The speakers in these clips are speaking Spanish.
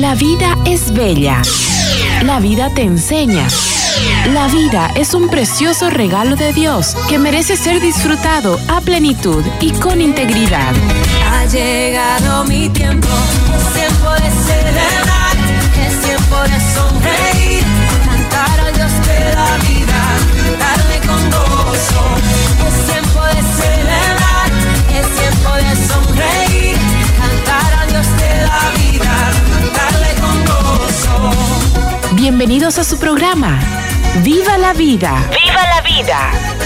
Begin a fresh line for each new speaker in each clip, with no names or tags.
La vida es bella. La vida te enseña. La vida es un precioso regalo de Dios que merece ser disfrutado a plenitud y con integridad.
Ha llegado mi tiempo, es tiempo de celebrar, es tiempo de sonreír, cantar a Dios de la vida,
Bienvenidos a su programa. ¡Viva la vida! ¡Viva la vida!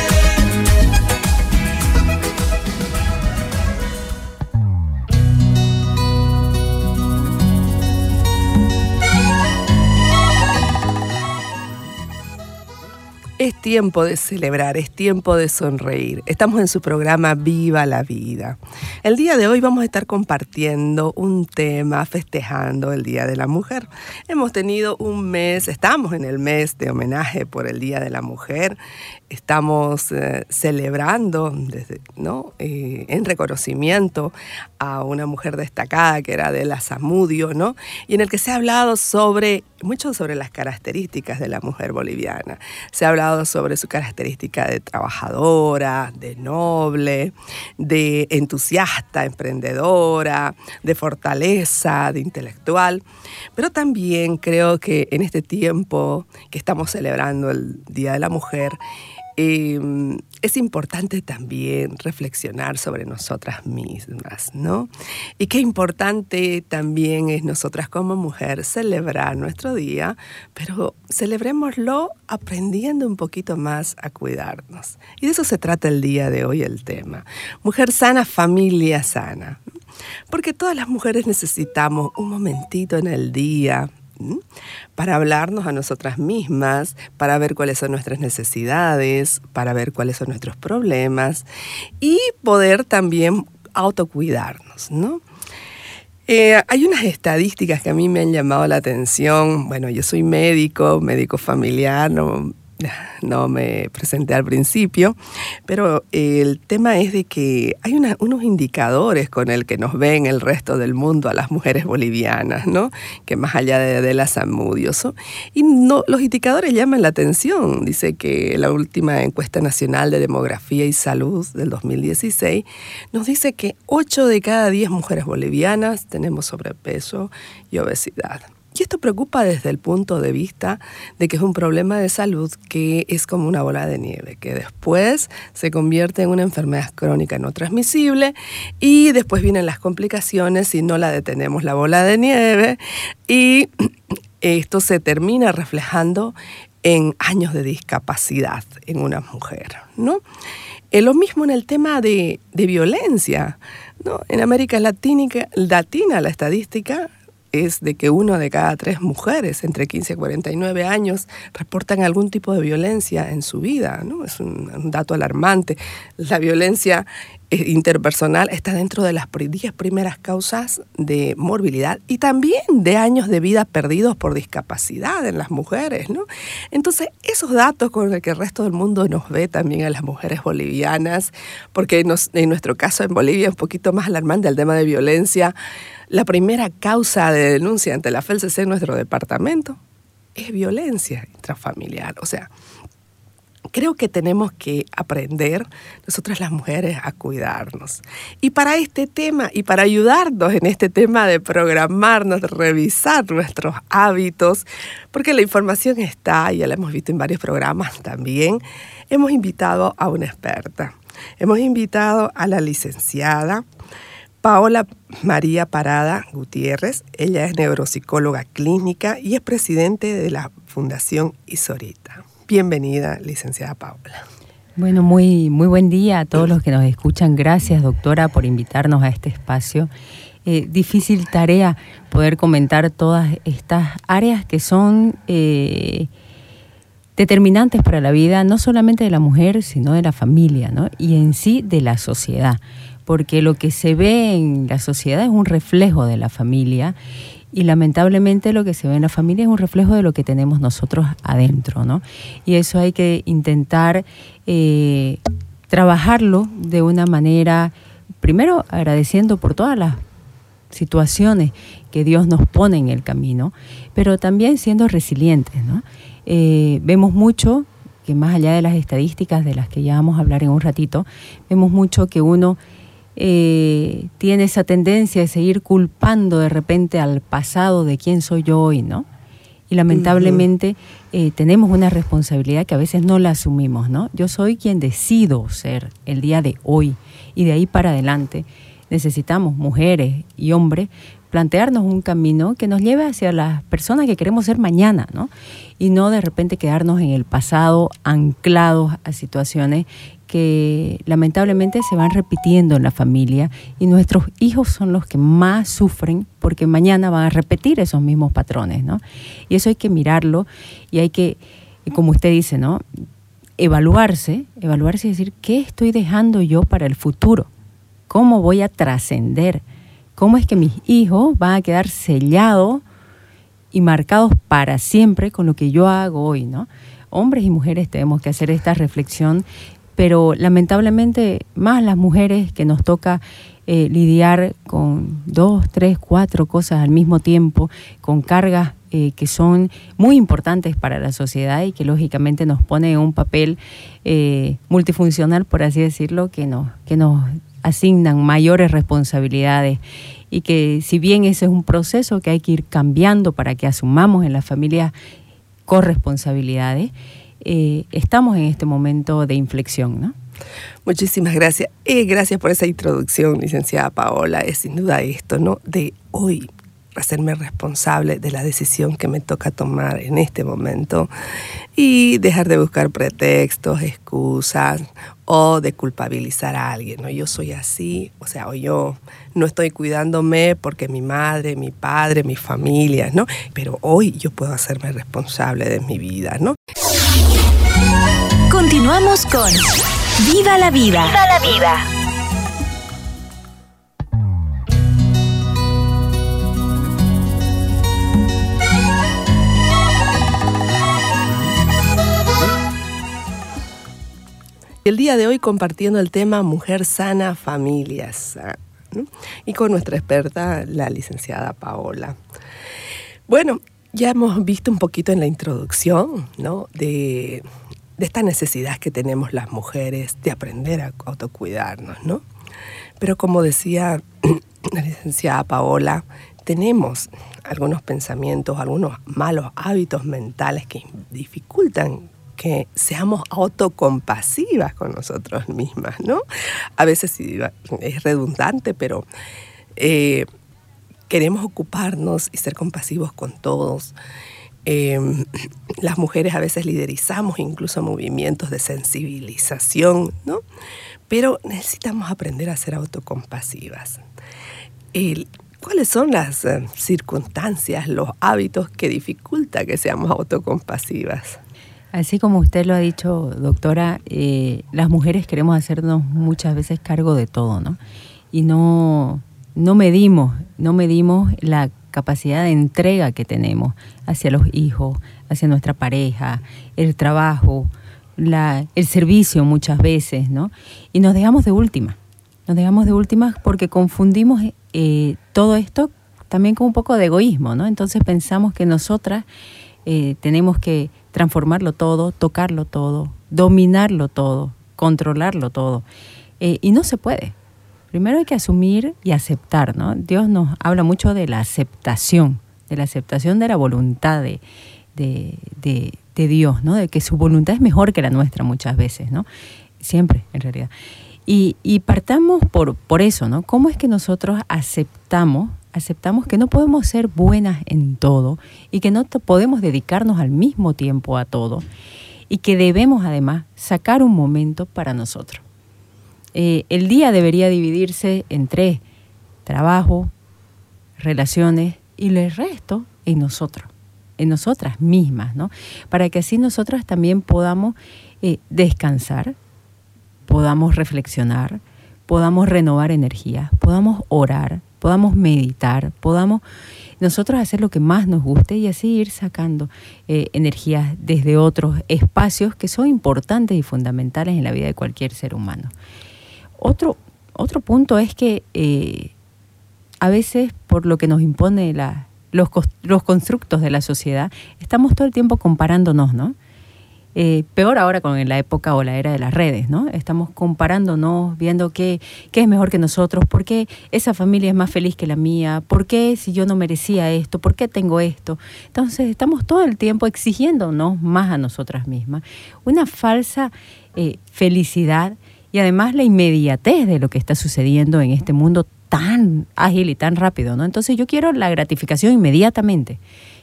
Tiempo de celebrar, es tiempo de sonreír. Estamos en su programa Viva la Vida. El día de hoy vamos a estar compartiendo un tema, festejando el Día de la Mujer. Hemos tenido un mes, estamos en el mes de homenaje por el Día de la Mujer. Estamos eh, celebrando ¿no? Eh, en reconocimiento a una mujer destacada que era de la Zamudio, ¿no? y en el que se ha hablado sobre mucho sobre las características de la mujer boliviana. Se ha hablado sobre su característica de trabajadora, de noble, de entusiasta, emprendedora, de fortaleza, de intelectual. Pero también creo que en este tiempo que estamos celebrando el Día de la Mujer, eh, es importante también reflexionar sobre nosotras mismas, ¿no? Y qué importante también es nosotras como mujer celebrar nuestro día, pero celebrémoslo aprendiendo un poquito más a cuidarnos. Y de eso se trata el día de hoy el tema. Mujer sana, familia sana. Porque todas las mujeres necesitamos un momentito en el día para hablarnos a nosotras mismas, para ver cuáles son nuestras necesidades, para ver cuáles son nuestros problemas y poder también autocuidarnos, ¿no? Eh, hay unas estadísticas que a mí me han llamado la atención. Bueno, yo soy médico, médico familiar, no, no me presenté al principio, pero el tema es de que hay unos indicadores con el que nos ven el resto del mundo a las mujeres bolivianas, ¿no? Que más allá de, de las amudios. Y no, los indicadores llaman la atención. Dice que la última encuesta nacional de demografía y salud del 2016 nos dice que 8 de cada 10 mujeres bolivianas tenemos sobrepeso y obesidad. Y esto preocupa desde el punto de vista de que es un problema de salud que es como una bola de nieve, que después se convierte en una enfermedad crónica no transmisible y después vienen las complicaciones si no la detenemos la bola de nieve y esto se termina reflejando en años de discapacidad en una mujer, ¿no? Es lo mismo en el tema de, de violencia, ¿no? En América Latina la estadística es de que uno de cada tres mujeres entre 15 y 49 años reportan algún tipo de violencia en su vida. ¿no? Es un, dato alarmante. La violencia eh, interpersonal está dentro de las 10 primeras causas de morbilidad y también de años de vida perdidos por discapacidad en las mujeres. ¿no? Entonces, esos datos con los que el resto del mundo nos ve también a las mujeres bolivianas, porque en nuestro caso en Bolivia es un poquito más alarmante el tema de violencia, la primera causa de denuncia ante la FELCC en nuestro departamento es violencia intrafamiliar. O sea, creo que tenemos que aprender, nosotras las mujeres, a cuidarnos. Y para este tema, y para ayudarnos en este tema de programarnos, de revisar nuestros hábitos, porque la información está, ya la hemos visto en varios programas también, hemos invitado a una experta. Hemos invitado a la licenciada Paola María Parada Gutiérrez. Ella es neuropsicóloga clínica y es presidente de la Fundación Isorita. Bienvenida, licenciada Paola.
Bueno, muy, muy buen día a todos los que nos escuchan. Gracias, doctora, por invitarnos a este espacio. Eh, difícil tarea poder comentar todas estas áreas que son eh, determinantes para la vida, no solamente de la mujer, sino de la familia, ¿no? Y en sí de la sociedad porque lo que se ve en la sociedad es un reflejo de la familia y lamentablemente lo que se ve en la familia es un reflejo de lo que tenemos nosotros adentro, ¿no? Y eso hay que intentar eh, trabajarlo de una manera, primero agradeciendo por todas las situaciones que Dios nos pone en el camino, pero también siendo resilientes. ¿no? Eh, vemos mucho que más allá de las estadísticas de las que ya vamos a hablar en un ratito, vemos mucho que uno eh, tiene esa tendencia de seguir culpando de repente al pasado de quién soy yo hoy, ¿no? Y lamentablemente eh, tenemos una responsabilidad que a veces no la asumimos, ¿no? Yo soy quien decido ser el día de hoy y de ahí para adelante necesitamos, mujeres y hombres, plantearnos un camino que nos lleve hacia las personas que queremos ser mañana, ¿no? Y no de repente quedarnos en el pasado anclados a situaciones que lamentablemente se van repitiendo en la familia y nuestros hijos son los que más sufren porque mañana van a repetir esos mismos patrones, ¿no? Y eso hay que mirarlo y hay que, como usted dice, ¿no? Evaluarse, evaluarse y decir, ¿qué estoy dejando yo para el futuro? ¿Cómo voy a trascender? ¿Cómo es que mis hijos van a quedar sellados y marcados para siempre con lo que yo hago hoy, ¿no? Hombres y mujeres tenemos que hacer esta reflexión, pero lamentablemente más las mujeres que nos toca eh, lidiar con dos, tres, cuatro cosas al mismo tiempo, con cargas eh, que son muy importantes para la sociedad y que lógicamente nos pone en un papel eh, multifuncional, por así decirlo, que nos, que nos asignan mayores responsabilidades. Y que si bien ese es un proceso que hay que ir cambiando para que asumamos en la familia corresponsabilidades, eh, estamos en este momento de inflexión, ¿no?
Muchísimas gracias. Eh, gracias por esa introducción, licenciada Paola. Es sin duda esto, ¿no? De hoy hacerme responsable de la decisión que me toca tomar en este momento y dejar de buscar pretextos, excusas o de culpabilizar a alguien, ¿no? Yo soy así, o sea, o yo no estoy cuidándome porque mi madre, mi padre, mi familia, ¿no? Pero hoy yo puedo hacerme responsable de mi vida, ¿no?
Continuamos con Viva la vida. Viva la vida.
El día de hoy compartiendo el tema Mujer sana, familia sana. Y con nuestra experta, la licenciada Paola. Bueno, ya hemos visto un poquito en la introducción ¿no? de, de esta necesidad que tenemos las mujeres de aprender a autocuidarnos, ¿no? Pero como decía la licenciada Paola, tenemos algunos pensamientos, algunos malos hábitos mentales que dificultan que seamos autocompasivas con nosotros mismas, ¿no? A veces es redundante, pero eh, queremos ocuparnos y ser compasivos con todos. Em, las mujeres a veces liderizamos incluso movimientos de sensibilización, ¿no? Pero necesitamos aprender a ser autocompasivas. ¿Cuáles son las eh, circunstancias, los hábitos que dificulta que seamos autocompasivas?
Así como usted lo ha dicho, doctora, eh, las mujeres queremos hacernos muchas veces cargo de todo, ¿no? Y no, no medimos, no medimos la capacidad de entrega que tenemos hacia los hijos, hacia nuestra pareja, el trabajo, el servicio muchas veces, ¿no? Y nos dejamos de última, nos dejamos de última porque confundimos eh, todo esto también con un poco de egoísmo, ¿no? Entonces pensamos que nosotras eh, tenemos que transformarlo todo, tocarlo todo, dominarlo todo, controlarlo todo. Eh, y no se puede. Primero hay que asumir y aceptar, ¿no? Dios nos habla mucho de la aceptación, de la aceptación de la voluntad de, Dios, ¿no? De que su voluntad es mejor que la nuestra muchas veces, ¿no? Siempre, en realidad. Y, y partamos por, por eso, ¿no? ¿Cómo es que nosotros aceptamos aceptamos que no podemos ser buenas en todo y que no podemos dedicarnos al mismo tiempo a todo y que debemos además sacar un momento para nosotros. Eh, el día debería dividirse en tres, trabajo, relaciones y el resto en nosotros, en nosotras mismas, ¿no? Para que así nosotras también podamos eh, descansar, podamos reflexionar, podamos renovar energía, podamos orar, podamos meditar, podamos nosotros hacer lo que más nos guste y así ir sacando eh, energías desde otros espacios que son importantes y fundamentales en la vida de cualquier ser humano. Otro, otro punto es que eh, a veces por lo que nos impone los, los constructos de la sociedad, estamos todo el tiempo comparándonos, ¿no? Eh, peor ahora con la época o la era de las redes, ¿no? Estamos comparándonos, viendo qué, qué es mejor que nosotros, por qué esa familia es más feliz que la mía, por qué si yo no merecía esto, por qué tengo esto. Entonces estamos todo el tiempo exigiéndonos más a nosotras mismas. Una falsa eh, felicidad y además la inmediatez de lo que está sucediendo en este mundo tan ágil y tan rápido, ¿no? Entonces yo quiero la gratificación inmediatamente.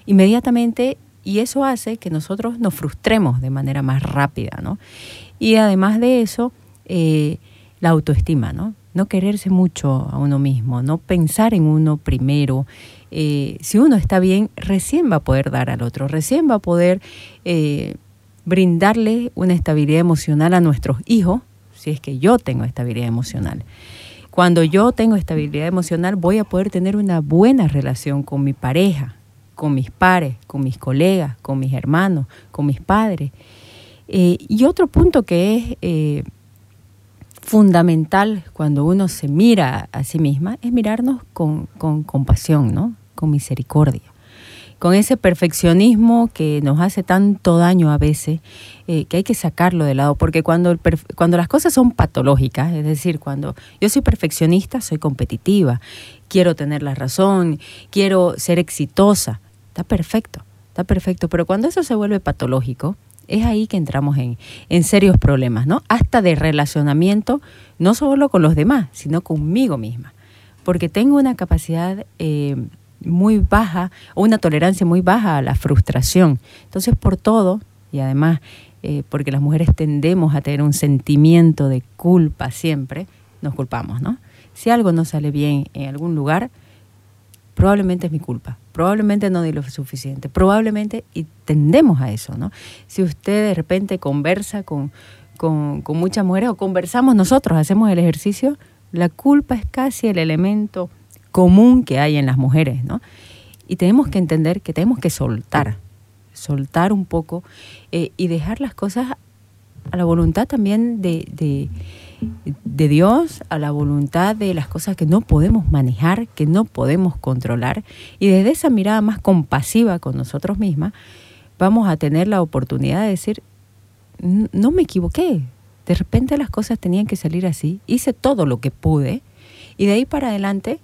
Inmediatamente y eso hace que nosotros nos frustremos de manera más rápida, ¿no? Y además de eso, eh, la autoestima, ¿no? No quererse mucho a uno mismo, no pensar en uno primero. Eh, si uno está bien, recién va a poder dar al otro, recién va a poder eh, brindarle una estabilidad emocional a nuestros hijos, si es que yo tengo estabilidad emocional. Cuando yo tengo estabilidad emocional, voy a poder tener una buena relación con mi pareja, con mis pares, con mis colegas, con mis hermanos, con mis padres. Eh, y otro punto que es eh, fundamental cuando uno se mira a sí misma es mirarnos con, compasión, ¿no? con misericordia con ese perfeccionismo que nos hace tanto daño a veces, eh, que hay que sacarlo de lado, porque cuando, cuando las cosas son patológicas, es decir, cuando yo soy perfeccionista, soy competitiva, quiero tener la razón, quiero ser exitosa, Está perfecto, está perfecto, pero cuando eso se vuelve patológico, es ahí que entramos en, en serios problemas, ¿no? Hasta de relacionamiento, no solo con los demás, sino conmigo misma. Porque tengo una capacidad eh, muy baja o una tolerancia muy baja a la frustración. Entonces, por todo, y además eh, porque las mujeres tendemos a tener un sentimiento de culpa siempre, nos culpamos, ¿no? Si algo no sale bien en algún lugar, probablemente es mi culpa, probablemente no di lo suficiente, probablemente, y tendemos a eso, ¿no? Si usted de repente conversa con, con, muchas mujeres o conversamos nosotros, hacemos el ejercicio, la culpa es casi el elemento común que hay en las mujeres, ¿no? Y tenemos que entender que tenemos que soltar, soltar un poco eh, y dejar las cosas a la voluntad también de de Dios a la voluntad de las cosas que no podemos manejar, que no podemos controlar. Y desde esa mirada más compasiva con nosotros mismas, vamos a tener la oportunidad de decir, no me equivoqué, de repente las cosas tenían que salir así, hice todo lo que pude y de ahí para adelante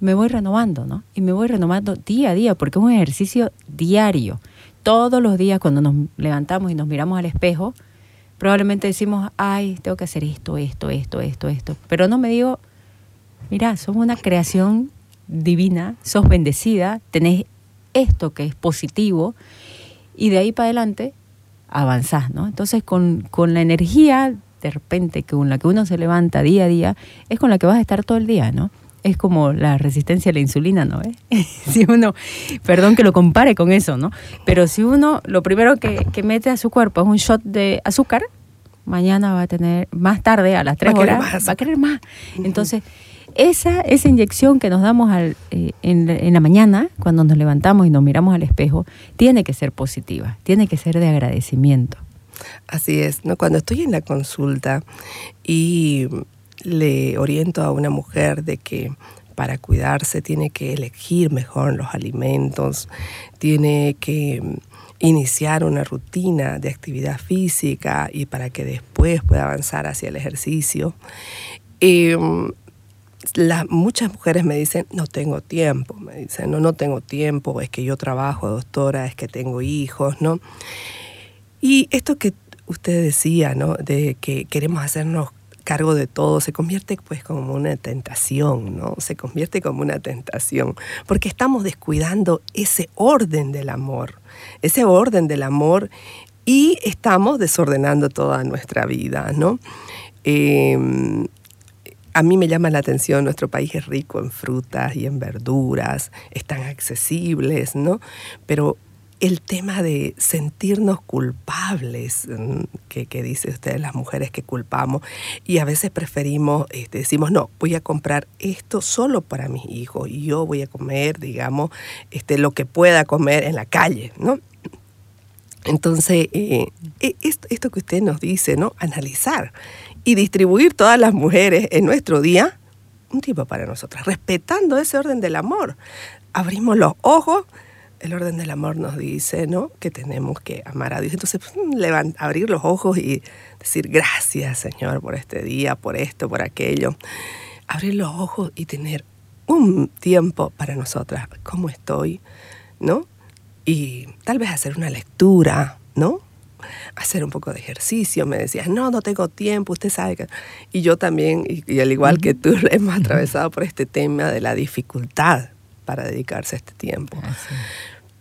me voy renovando, ¿no? Y me voy renovando día a día porque es un ejercicio diario. Todos los días cuando nos levantamos y nos miramos al espejo, probablemente decimos, ay, tengo que hacer esto, esto, esto, esto, esto. Pero no me digo, mira, sos una creación divina, sos bendecida, tenés esto que es positivo, y de ahí para adelante avanzás, ¿no? Entonces con, con la energía de repente con la que uno se levanta día a día, es con la que vas a estar todo el día, ¿no? Es como la resistencia a la insulina, ¿no? si uno, perdón que lo compare con eso, ¿no? Pero si uno lo primero que, mete a su cuerpo es un shot de azúcar, mañana va a tener, más tarde, a las 3 horas, va a querer más. Entonces, esa, esa inyección que nos damos al, eh, en, en, la mañana, cuando nos levantamos y nos miramos al espejo, tiene que ser positiva, tiene que ser de agradecimiento.
Así es, ¿no? Cuando estoy en la consulta y le oriento a una mujer de que para cuidarse tiene que elegir mejor los alimentos, tiene que mm, iniciar una rutina de actividad física y para que después pueda avanzar hacia el ejercicio. Em, muchas mujeres me dicen, no tengo tiempo, me dicen, no, no tengo tiempo, es que yo trabajo, doctora, es que tengo hijos, ¿no? Y esto que usted decía, ¿no? De que queremos hacernos cargo de todo, se convierte pues como una tentación, ¿no? Se convierte como una tentación, porque estamos descuidando ese orden del amor, ese orden del amor y estamos desordenando toda nuestra vida, ¿no? Em, a mí me llama la atención, nuestro país es rico en frutas y en verduras, están accesibles, ¿no? Pero el tema de sentirnos culpables, mm, que, que, dice usted, las mujeres que culpamos, y a veces preferimos, este, decimos, no, voy a comprar esto solo para mis hijos y yo voy a comer, digamos, este, lo que pueda comer en la calle, ¿no? Entonces, eh, e, esto, esto que usted nos dice, ¿no? Analizar y distribuir todas las mujeres en nuestro día un tiempo para nosotras, respetando ese orden del amor. Abrimos los ojos, el orden del amor nos dice, ¿no? Que tenemos que amar a Dios. Entonces, mm, abrir los ojos y decir gracias, Señor, por este día, por esto, por aquello. Abrir los ojos y tener un tiempo para nosotras, cómo estoy, ¿no? Y tal vez hacer una lectura, ¿no? hacer un poco de ejercicio. Me decías, no, no tengo tiempo, usted sabe que... Y yo también, y, al igual que tú, hemos atravesado por este tema de la dificultad para dedicarse a este tiempo.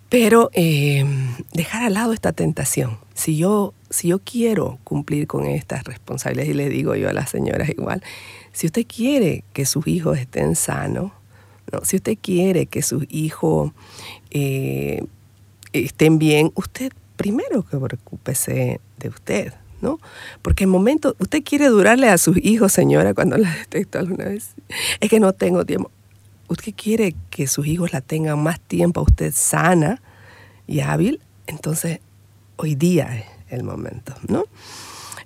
Pero eh, dejar al lado esta tentación. Si yo, si yo quiero cumplir con estas responsabilidades, y le digo yo a las señoras igual, si usted quiere que sus hijos estén sanos, ¿no? si usted quiere que sus hijos eh, estén bien, usted primero que preocúpese de usted, ¿no? Porque el momento, usted quiere durarle a sus hijos, señora, cuando la detecto alguna vez, es que no tengo tiempo. Usted quiere que sus hijos la tengan más tiempo a usted sana y hábil, entonces hoy día es el momento, ¿no?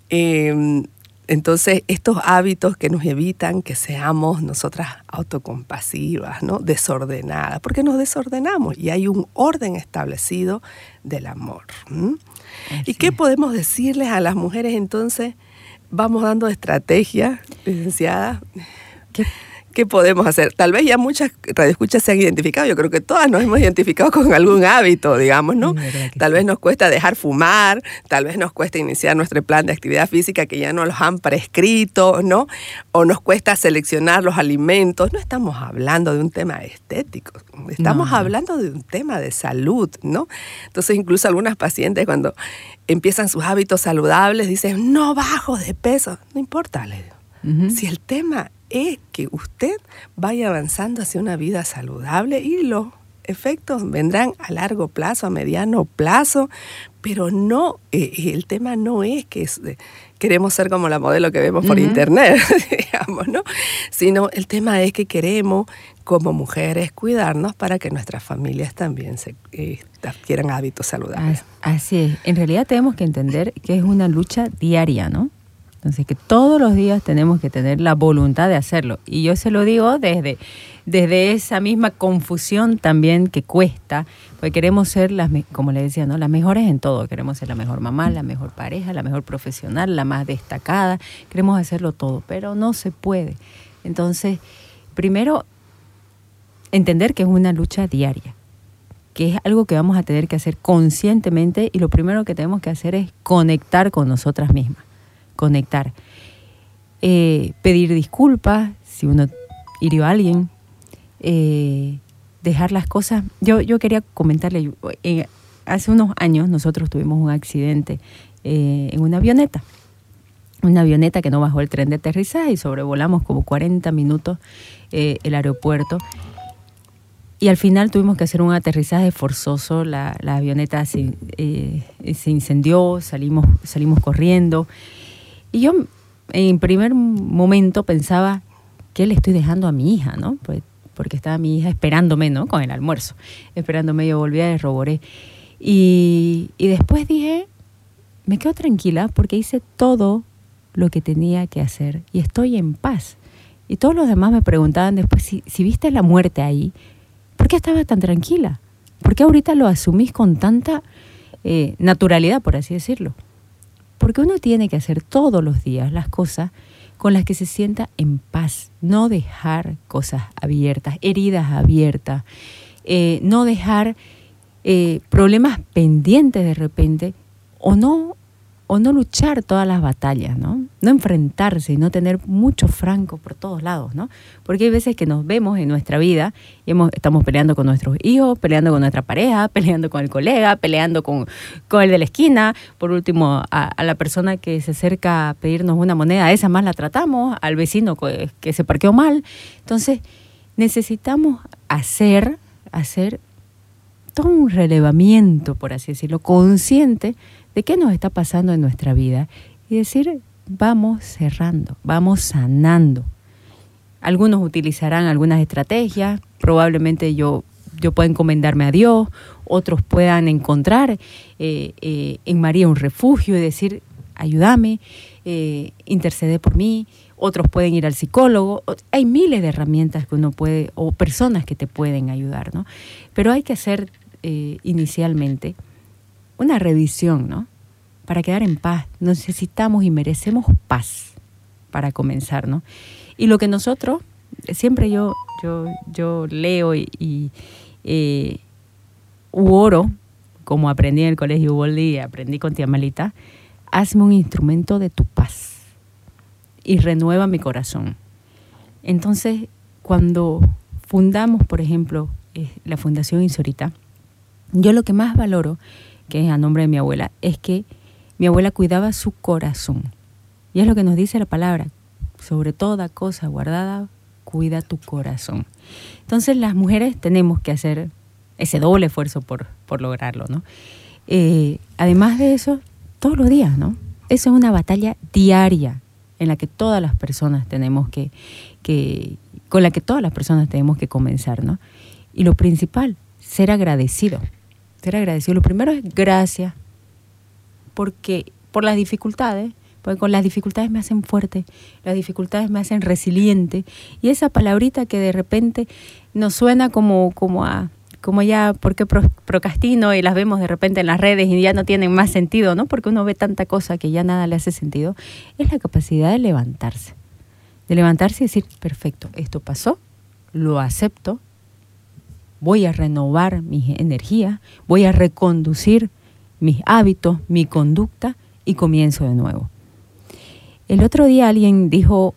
Em, entonces, estos hábitos que nos evitan que seamos nosotras autocompasivas, ¿no? desordenadas, porque nos desordenamos y hay un orden establecido del amor. ¿Y qué podemos decirles a las mujeres entonces? Vamos dando estrategias, licenciada. ¿Qué ¿Qué podemos hacer? Tal vez ya muchas radioescuchas se han identificado, yo creo que todas nos hemos identificado con algún hábito, digamos, ¿no? Tal vez nos cuesta dejar fumar, tal vez nos cuesta iniciar nuestro plan de actividad física que ya nos los han prescrito, ¿no? O nos cuesta seleccionar los alimentos. No estamos hablando de un tema estético, estamos hablando de un tema de salud, ¿no? Entonces incluso algunas pacientes cuando empiezan sus hábitos saludables dicen, no bajo de peso, no importa, le Si el tema es que usted vaya avanzando hacia una vida saludable y los efectos vendrán a largo plazo, a mediano plazo, pero no, eh, el tema no es que eh, queremos ser como la modelo que vemos por internet, digamos, ¿no? Sino el tema es que queremos como mujeres cuidarnos para que nuestras familias también se eh, adquieran hábitos saludables.
Así es, en realidad tenemos que entender que es una lucha diaria, ¿no? Entonces, que todos los días tenemos que tener la voluntad de hacerlo. Y yo se lo digo desde, desde esa misma confusión también que cuesta, porque queremos ser, las, como le decía, ¿no? las mejores en todo. Queremos ser la mejor mamá, la mejor pareja, la mejor profesional, la más destacada. Queremos hacerlo todo, pero no se puede. Entonces, primero, entender que es una lucha diaria que es algo que vamos a tener que hacer conscientemente y lo primero que tenemos que hacer es conectar con nosotras mismas conectar. Eh, pedir disculpas si uno hirió a alguien, eh, dejar las cosas. Yo, yo quería comentarle, eh, hace unos años nosotros tuvimos un accidente en una avioneta, una avioneta que no bajó el tren de aterrizaje y sobrevolamos como 40 minutos el aeropuerto. Y al final tuvimos que hacer un aterrizaje forzoso, la, la avioneta se, se incendió, salimos, salimos corriendo. Y yo en primer momento pensaba, ¿qué le estoy dejando a mi hija? ¿no? Pues, porque estaba mi hija esperándome, ¿no? Con el almuerzo, esperándome, yo volví a Roboré. Y, y después dije, me quedo tranquila porque hice todo lo que tenía que hacer y estoy en paz. Y todos los demás me preguntaban después, si, si viste la muerte ahí, ¿por qué estabas tan tranquila? ¿Por qué ahorita lo asumís con tanta eh, naturalidad, por así decirlo? Porque uno tiene que hacer todos los días las cosas con las que se sienta en paz, no dejar cosas abiertas, heridas abiertas, eh, no dejar eh, problemas pendientes de repente o no o no luchar todas las batallas, ¿no? No enfrentarse y no tener mucho franco por todos lados, ¿no? Porque hay veces que nos vemos en nuestra vida y hemos, estamos peleando con nuestros hijos, peleando con nuestra pareja, peleando con el colega, peleando con, con el de la esquina, por último a, la persona que se acerca a pedirnos una moneda, esa más la tratamos, al vecino que, que se parqueó mal. Entonces, necesitamos hacer, hacer todo un relevamiento, por así decirlo, consciente de qué nos está pasando en nuestra vida y decir, vamos cerrando, vamos sanando. Algunos utilizarán algunas estrategias, probablemente yo, yo pueda encomendarme a Dios, otros puedan encontrar eh, eh, en María un refugio y decir, ayúdame, eh, intercede por mí, otros pueden ir al psicólogo, hay miles de herramientas que uno puede, o personas que te pueden ayudar, ¿no? Pero hay que hacer inicialmente una revisión, ¿no? Para quedar en paz. Necesitamos y merecemos paz para comenzar, ¿no? Y lo que nosotros, siempre yo, yo, yo leo y, eh, oro, como aprendí en el colegio Uboldi, aprendí con tía Malita, hazme un instrumento de tu paz y renueva mi corazón. Entonces, cuando fundamos, por ejemplo, eh, la Fundación Insorita, yo lo que más valoro, que es a nombre de mi abuela, es que mi abuela cuidaba su corazón. Y es lo que nos dice la palabra, sobre toda cosa guardada, cuida tu corazón. Entonces las mujeres tenemos que hacer ese doble esfuerzo por, por lograrlo, ¿no? Eh, además de eso, todos los días, ¿no? Eso es una batalla diaria en la que todas las personas tenemos que, que, con la que todas las personas tenemos que comenzar, ¿no? Y lo principal, ser agradecido. Ser agradecido. Lo primero es gracias, porque por las dificultades, porque con las dificultades me hacen fuerte, las dificultades me hacen resiliente, y esa palabrita que de repente nos suena como, como a como ya, ¿por qué procrastino? Y las vemos de repente en las redes y ya no tienen más sentido, ¿no? Porque uno ve tanta cosa que ya nada le hace sentido. Es la capacidad de levantarse. De levantarse y decir, perfecto, esto pasó, lo acepto, voy a renovar mi energía, voy a reconducir mis hábitos, mi conducta y comienzo de nuevo. El otro día alguien dijo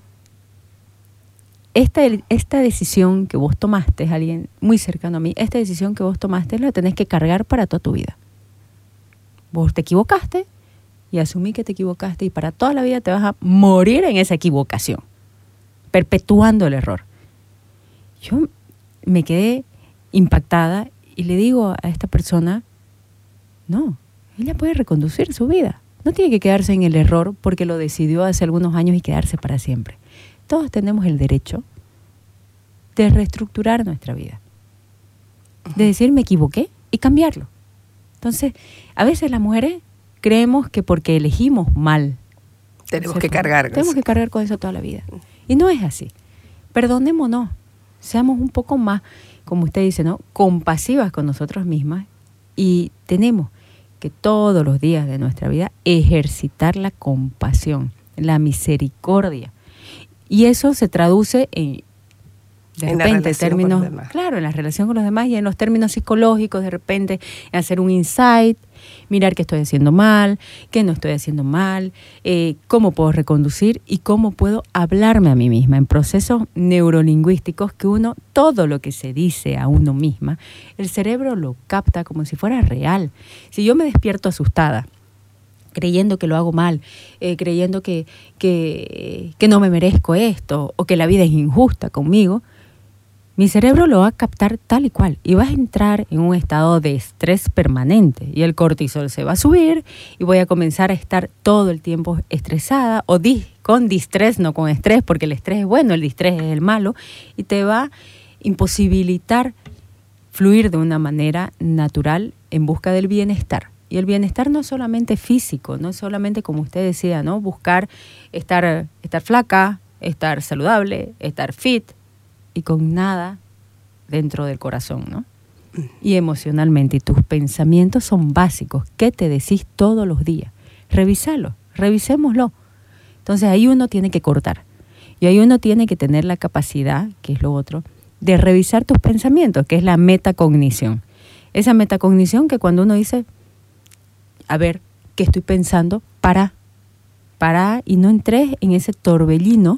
esta, esta decisión que vos tomaste, alguien muy cercano a mí, esta decisión que vos tomaste la tenés que cargar para toda tu vida. Vos te equivocaste y asumí que te equivocaste y para toda la vida te vas a morir en esa equivocación, perpetuando el error. Yo me quedé impactada y le digo a esta persona, no, ella puede reconducir su vida. No tiene que quedarse en el error porque lo decidió hace algunos años y quedarse para siempre todos tenemos el derecho de reestructurar nuestra vida. De decir me equivoqué y cambiarlo. Entonces, a veces las mujeres creemos que porque elegimos mal.
Tenemos que cargar
con Tenemos que cargar con eso toda la vida. Y no es así. Perdonémonos. Seamos un poco más, como usted dice, ¿no? Compasivas con nosotros mismas y tenemos que todos los días de nuestra vida ejercitar la compasión, la misericordia y eso se traduce en, de repente, términos, claro, en la relación con los demás y en los términos psicológicos, de repente, en hacer un insight, mirar qué estoy haciendo mal, qué no estoy haciendo mal, eh, cómo puedo reconducir y cómo puedo hablarme a mí misma en procesos neurolingüísticos que uno, todo lo que se dice a uno misma, el cerebro lo capta como si fuera real. Si yo me despierto asustada, creyendo que lo hago mal, eh, creyendo que, que, que no me merezco esto o que la vida es injusta conmigo, mi cerebro lo va a captar tal y cual y vas a entrar en un estado de estrés permanente y el cortisol se va a subir y voy a comenzar a estar todo el tiempo estresada o con distrés, no con estrés, porque el estrés es bueno, el distrés es el malo y te va a imposibilitar fluir de una manera natural en busca del bienestar. Y el bienestar no es solamente físico, no es solamente como usted decía, ¿no? Buscar estar, estar flaca, estar saludable, estar fit y con nada dentro del corazón, ¿no? Y emocionalmente, y tus pensamientos son básicos. ¿Qué te decís todos los días? Revisalo, revisémoslo. Entonces ahí uno tiene que cortar. Y ahí uno tiene que tener la capacidad, que es lo otro, de revisar tus pensamientos, que es la metacognición. Esa metacognición que cuando uno dice, a ver qué estoy pensando, para, para y no entres en ese torbellino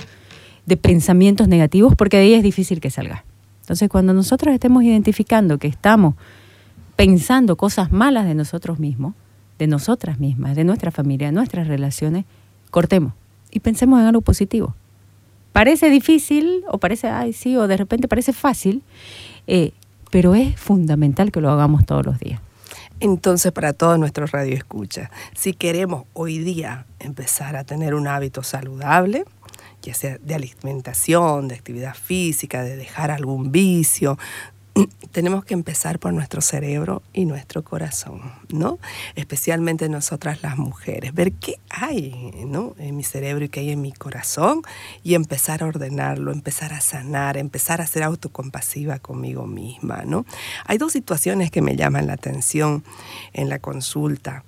de pensamientos negativos porque de ahí es difícil que salga. Entonces, cuando nosotros estemos identificando que estamos pensando cosas malas de nosotros mismos, de nosotras mismas, de nuestra familia, de nuestras relaciones, cortemos y pensemos en algo positivo. Parece difícil o parece, ay, sí, o de repente parece fácil, eh, pero es fundamental que lo hagamos todos los días.
Entonces, para todos nuestros radioescuchas, si queremos hoy día empezar a tener un hábito saludable, ya sea de alimentación, de actividad física, de dejar algún vicio, tenemos que empezar por nuestro cerebro y nuestro corazón, ¿no? Especialmente nosotras las mujeres, ver qué hay, ¿no? En mi cerebro y qué hay en mi corazón y empezar a ordenarlo, empezar a sanar, empezar a ser autocompasiva conmigo misma, ¿no? Hay dos situaciones que me llaman la atención en la consulta.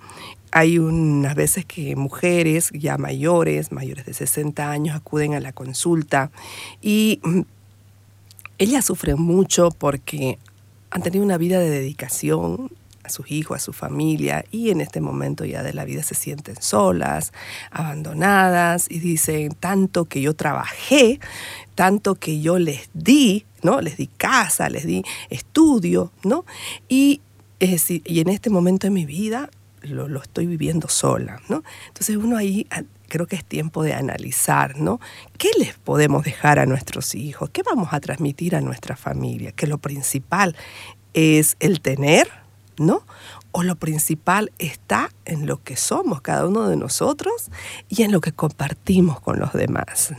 Hay unas veces que mujeres ya mayores, mayores de 60 años, acuden a la consulta y mm, ellas sufren mucho porque han tenido una vida de dedicación a sus hijos, a su familia, y en este momento ya de la vida se sienten solas, abandonadas, y dicen, tanto que yo trabajé, tanto que yo les di, ¿no? Les di casa, les di estudio, ¿no? Y, y en este momento de mi vida lo, lo, estoy viviendo sola, ¿no? Entonces uno ahí creo que es tiempo de analizar, ¿no? ¿Qué les podemos dejar a nuestros hijos? ¿Qué vamos a transmitir a nuestra familia? Que lo principal es el tener, ¿no? O lo principal está en lo que somos cada uno de nosotros y en lo que compartimos con los demás.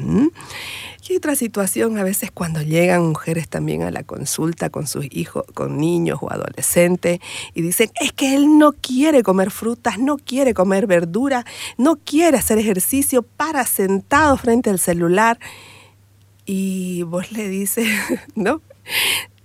Y otra situación a veces cuando llegan mujeres también a la consulta con sus hijos, con niños o adolescentes y dicen, es que él no quiere comer frutas, no quiere comer verdura, no quiere hacer ejercicio para sentado frente al celular. Y vos le dices, ¿no?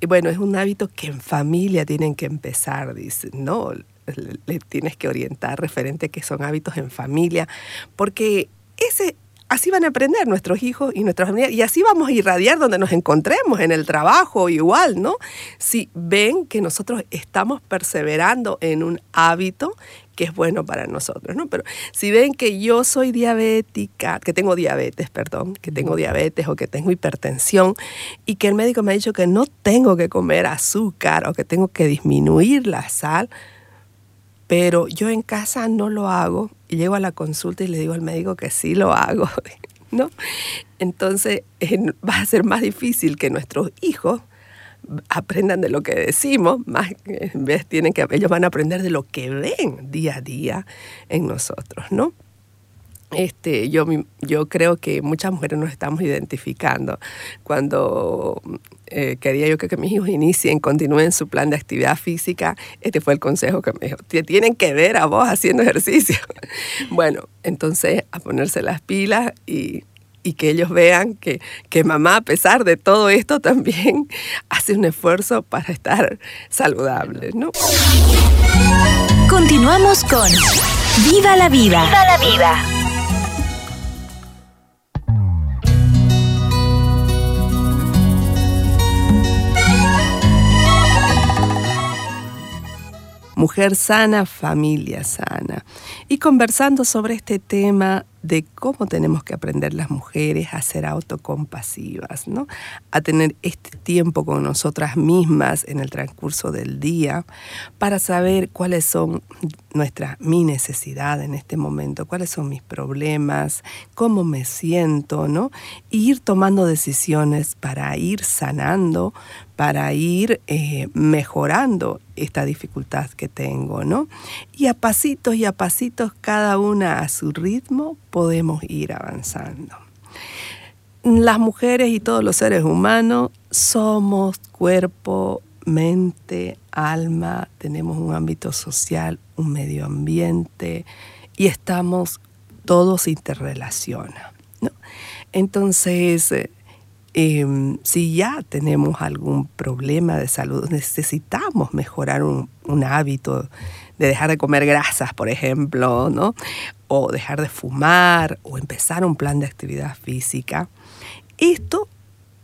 Y bueno, es un hábito que en familia tienen que empezar, dice, no, le, tienes que orientar referente a que son hábitos en familia, porque ese así van a aprender nuestros hijos y nuestras familias y así vamos a irradiar donde nos encontremos, en el trabajo igual, ¿no? Si ven que nosotros estamos perseverando en un hábito que es bueno para nosotros, ¿no? Pero si ven que yo soy diabética, que tengo diabetes, perdón, que tengo diabetes o que tengo hipertensión y que el médico me ha dicho que no tengo que comer azúcar o que tengo que disminuir la sal, pero yo en casa no lo hago y llego a la consulta y le digo al médico que sí lo hago, ¿no? Entonces va a ser más difícil que nuestros hijos aprendan de lo que decimos, más en vez tienen que ellos van a aprender de lo que ven día a día en nosotros, ¿no? Este, yo, yo creo que muchas mujeres nos estamos identificando. Cuando eh, quería yo que, que, mis hijos inicien, continúen su plan de actividad física, este fue el consejo que me dijo, tienen que ver a vos haciendo ejercicio. bueno, entonces a ponerse las pilas y y que ellos vean que, que mamá, a pesar de todo esto, también hace un esfuerzo para estar saludable, ¿no?
Continuamos con Viva la Vida. Viva la Vida.
Mujer sana, familia sana. Y conversando sobre este tema de cómo tenemos que aprender las mujeres a ser autocompasivas, ¿no? A tener este tiempo con nosotras mismas en el transcurso del día para saber cuáles son nuestras mi necesidad en este momento, cuáles son mis problemas, cómo me siento, ¿no? Ir tomando decisiones para ir sanando, para ir eh, mejorando esta dificultad que tengo, ¿no? Y a pasitos y a pasitos, cada una a su ritmo, podemos ir avanzando. Las mujeres y todos los seres humanos somos cuerpo, mente, alma, tenemos un ámbito social, un medio ambiente y estamos todos interrelacionados. Entonces, Em, si ya tenemos algún problema de salud, necesitamos mejorar un, hábito de dejar de comer grasas, por ejemplo, ¿no? O dejar de fumar o empezar un plan de actividad física. Esto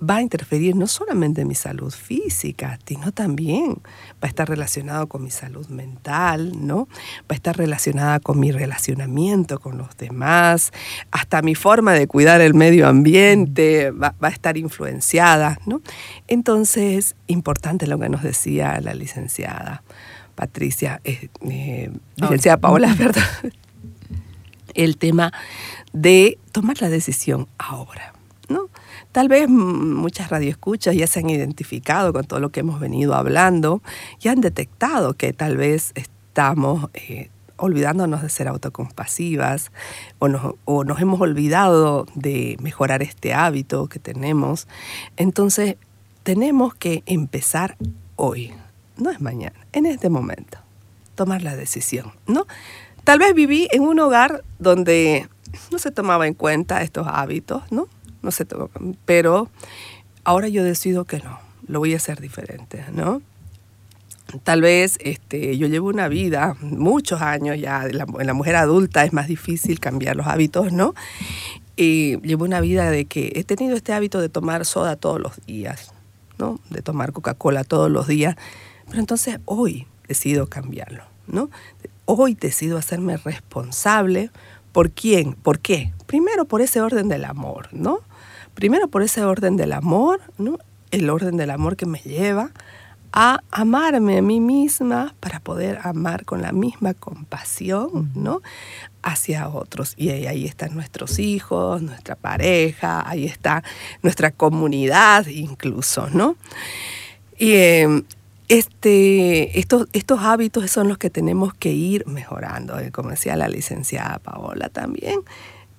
va a interferir no solamente en mi salud física, sino también va a estar relacionado con mi salud mental, ¿no? Va a estar relacionada con mi relacionamiento con los demás, hasta mi forma de cuidar el medio ambiente va, a estar influenciada, ¿no? Entonces, importante lo que nos decía la licenciada Patricia, eh, eh, licenciada Paola, ¿verdad? El tema de tomar la decisión ahora. Tal vez muchas radioescuchas ya se han identificado con todo lo que hemos venido hablando y han detectado que tal vez estamos eh, olvidándonos de ser autocompasivas o nos, o nos hemos olvidado de mejorar este hábito que tenemos. Entonces, tenemos que empezar hoy, no es mañana, en este momento, tomar la decisión, ¿no? Tal vez viví en un hogar donde no se tomaba en cuenta estos hábitos, ¿no? No se tomaba, pero ahora yo decido que no, lo voy a hacer diferente, ¿no? Tal vez este, yo llevo una vida, muchos años ya, en la, mujer adulta es más difícil cambiar los hábitos, ¿no? Y llevo una vida de que he tenido este hábito de tomar soda todos los días, ¿no? De tomar Coca-Cola todos los días. Pero entonces hoy decido cambiarlo, ¿no? Hoy decido hacerme responsable. ¿Por quién? ¿Por qué? Primero por ese orden del amor, ¿no? Primero por ese orden del amor, ¿no? El orden del amor que me lleva a amarme a mí misma para poder amar con la misma compasión, ¿no? Hacia otros. Y ahí, están nuestros hijos, nuestra pareja, ahí está nuestra comunidad incluso, ¿no? Y em, este, estos, estos hábitos son los que tenemos que ir mejorando. Eh, como decía la licenciada Paola también,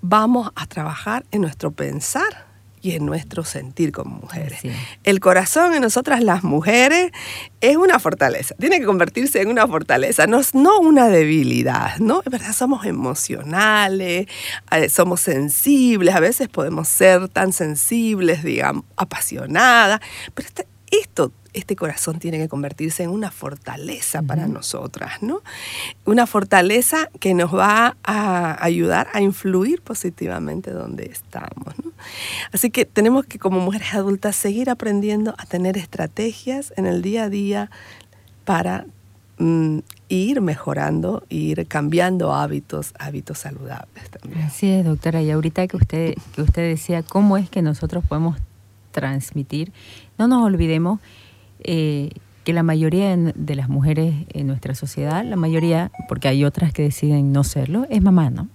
vamos a trabajar en nuestro pensar y en nuestro sentir como mujeres. El corazón en nosotras las mujeres es una fortaleza, tiene que convertirse en una fortaleza, no, no una debilidad, ¿no? Es verdad, somos emocionales, somos sensibles, a veces podemos ser tan sensibles, digamos, apasionadas, pero este, esto este corazón tiene que convertirse en una fortaleza para nosotras, ¿no? Una fortaleza que nos va a ayudar a influir positivamente donde estamos, ¿no? Así que tenemos que como mujeres adultas seguir aprendiendo a tener estrategias en el día a día para mm, ir mejorando, ir cambiando hábitos, hábitos saludables también.
Así es, doctora. Y ahorita que usted, que usted decía cómo es que nosotros podemos transmitir, no nos olvidemos eh, que la mayoría de las mujeres en nuestra sociedad, la mayoría, porque hay otras que deciden no serlo, es mamá, ¿no?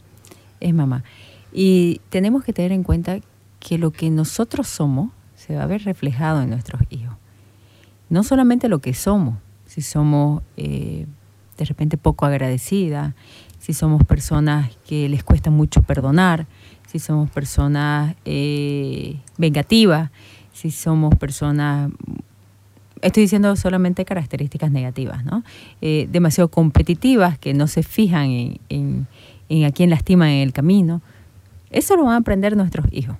Es mamá. Y tenemos que tener en cuenta que lo que nosotros somos se va a ver reflejado en nuestros hijos. No solamente lo que somos, si somos eh, de repente poco agradecidas, si somos personas que les cuesta mucho perdonar, si somos personas eh, vengativas, si somos personas estoy diciendo solamente características negativas, ¿no? Eh, demasiado competitivas, que no se fijan en, a quién lastiman en el camino. Eso lo van a aprender nuestros hijos.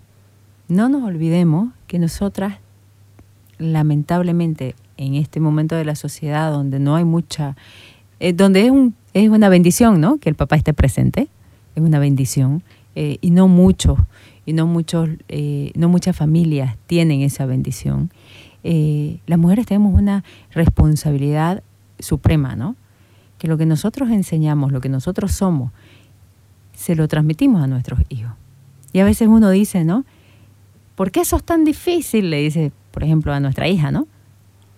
No nos olvidemos que nosotras, lamentablemente, en este momento de la sociedad donde no hay mucha, eh, donde es, un, es una bendición, ¿no? Que el papá esté presente, es una bendición, eh, y no muchos, y no muchos, no muchas familias tienen esa bendición. Eh, las mujeres tenemos una responsabilidad suprema, ¿no? Que lo que nosotros enseñamos, lo que nosotros somos, se lo transmitimos a nuestros hijos. Y a veces uno dice, ¿no? ¿Por qué eso es tan difícil? Le dice, por ejemplo, a nuestra hija, ¿no?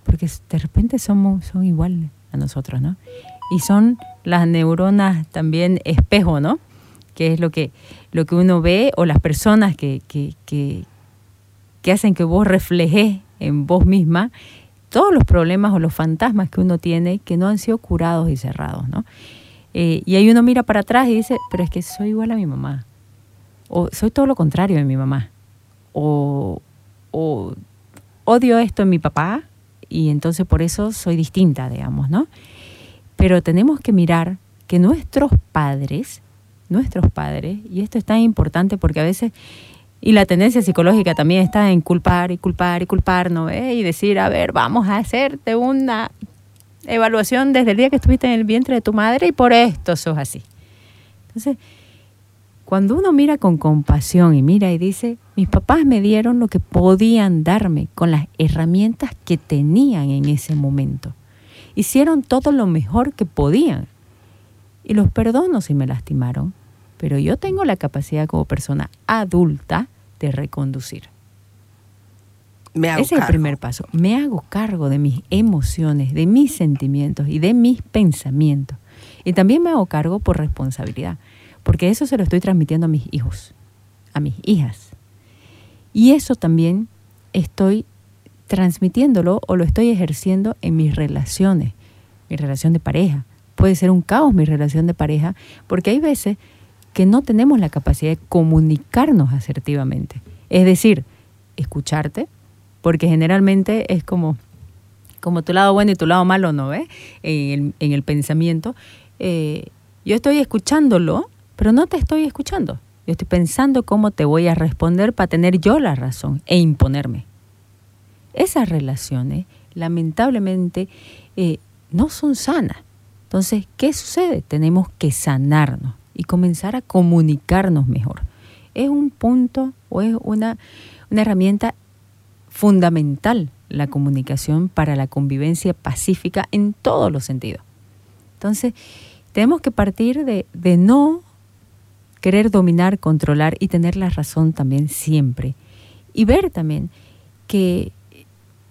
Porque de repente somos, son iguales a nosotros, ¿no? Y son las neuronas también espejo, ¿no? Que es lo que, lo que uno ve o las personas que, que, que, que hacen que vos reflejes en vos misma todos los problemas o los fantasmas que uno tiene que no han sido curados y cerrados, ¿no? Eh, y ahí uno mira para atrás y dice, pero es que soy igual a mi mamá. O soy todo lo contrario de mi mamá. O, o odio esto en mi papá y entonces por eso soy distinta, digamos, ¿no? Pero tenemos que mirar que nuestros padres, nuestros padres, y esto es tan importante porque a veces y la tendencia psicológica también está en culpar y culpar y culpar, ¿no? Y decir, a ver, vamos a hacerte una evaluación desde el día que estuviste en el vientre de tu madre y por esto sos así. Entonces, cuando uno mira con compasión y mira y dice, mis papás me dieron lo que podían darme con las herramientas que tenían en ese momento. Hicieron todo lo mejor que podían. Y los perdono si me lastimaron, pero yo tengo la capacidad como persona adulta de reconducir. Ese es el primer paso. Me hago cargo de mis emociones, de mis sentimientos y de mis pensamientos. Y también me hago cargo por responsabilidad, porque eso se lo estoy transmitiendo a mis hijos, a mis hijas. Y eso también estoy transmitiéndolo o lo estoy ejerciendo en mis relaciones, mi relación de pareja. Puede ser un caos mi relación de pareja, porque hay veces que no tenemos la capacidad de comunicarnos asertivamente. Es decir, escucharte, porque generalmente es como, como tu lado bueno y tu lado malo, ¿no ves? En el, en el pensamiento. Eh, yo estoy escuchándolo, pero no te estoy escuchando. Yo estoy pensando cómo te voy a responder para tener yo la razón e imponerme. Esas relaciones, lamentablemente, eh, no son sanas. Entonces, ¿qué sucede? Tenemos que sanarnos y comenzar a comunicarnos mejor. Es un punto o es una, una herramienta fundamental la comunicación para la convivencia pacífica en todos los sentidos. Entonces, tenemos que partir de, de no querer dominar, controlar y tener la razón también siempre. Y ver también que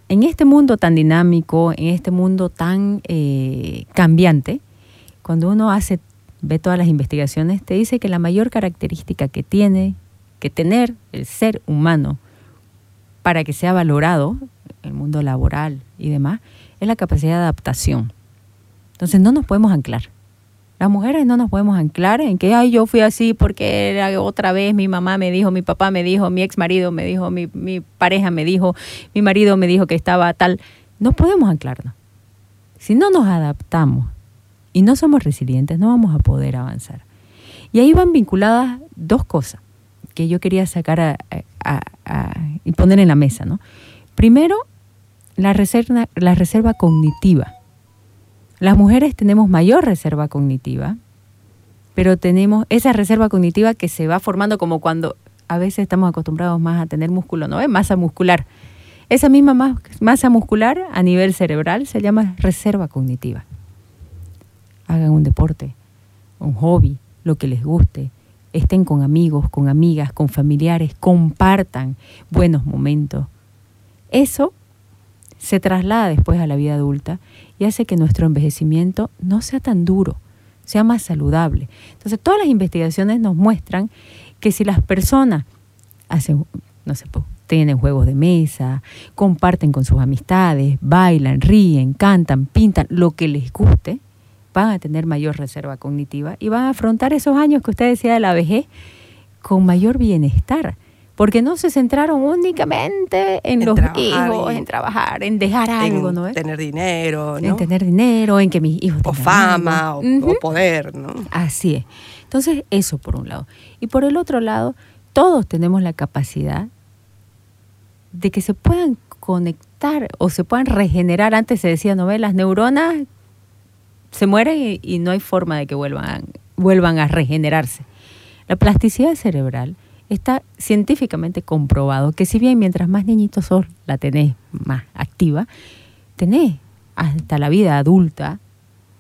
en este mundo tan dinámico, en este mundo tan eh, cambiante, cuando uno hace, ve todas las investigaciones, te dice que la mayor característica que tiene que tener el ser humano para que sea valorado, el mundo laboral y demás, es la capacidad de adaptación. Entonces no nos podemos anclar. Las mujeres no nos podemos anclar en que, ay, yo fui así porque otra vez mi mamá me dijo, mi papá me dijo, mi ex marido me dijo, mi, mi pareja me dijo, mi marido me dijo que estaba tal. No podemos anclarnos. Si no nos adaptamos y no somos resilientes, no vamos a poder avanzar. Y ahí van vinculadas dos cosas que yo quería sacar y poner en la mesa. ¿no? Primero, la reserva, la reserva cognitiva. Las mujeres tenemos mayor reserva cognitiva, pero tenemos esa reserva cognitiva que se va formando como cuando a veces estamos acostumbrados más a tener músculo, ¿no? Masa muscular. Esa misma masa muscular a nivel cerebral se llama reserva cognitiva. Hagan un deporte, un hobby, lo que les guste, estén con amigos, con amigas, con familiares, compartan buenos momentos. Eso se traslada después a la vida adulta y hace que nuestro envejecimiento no sea tan duro, sea más saludable. Entonces, todas las investigaciones nos muestran que si las personas hacen, no sé, tienen juegos de mesa, comparten con sus amistades, bailan, ríen, cantan, pintan, lo que les guste, van a tener mayor reserva cognitiva y van a afrontar esos años que usted decía de la vejez con mayor bienestar porque no se centraron únicamente en, los hijos, en trabajar, en dejar algo, ¿no?
En tener dinero, ¿no?
En tener dinero, en que mis hijos
O fama, o, poder, ¿no?
Así es. Entonces, eso por un lado. Y por el otro lado, todos tenemos la capacidad de que se puedan conectar o se puedan regenerar. Antes se decía, ¿no ve? Las neuronas se mueren y, no hay forma de que vuelvan, vuelvan a regenerarse. La plasticidad cerebral está científicamente comprobado que si bien mientras más niñitos sos, la tenés más activa, tenés hasta la vida adulta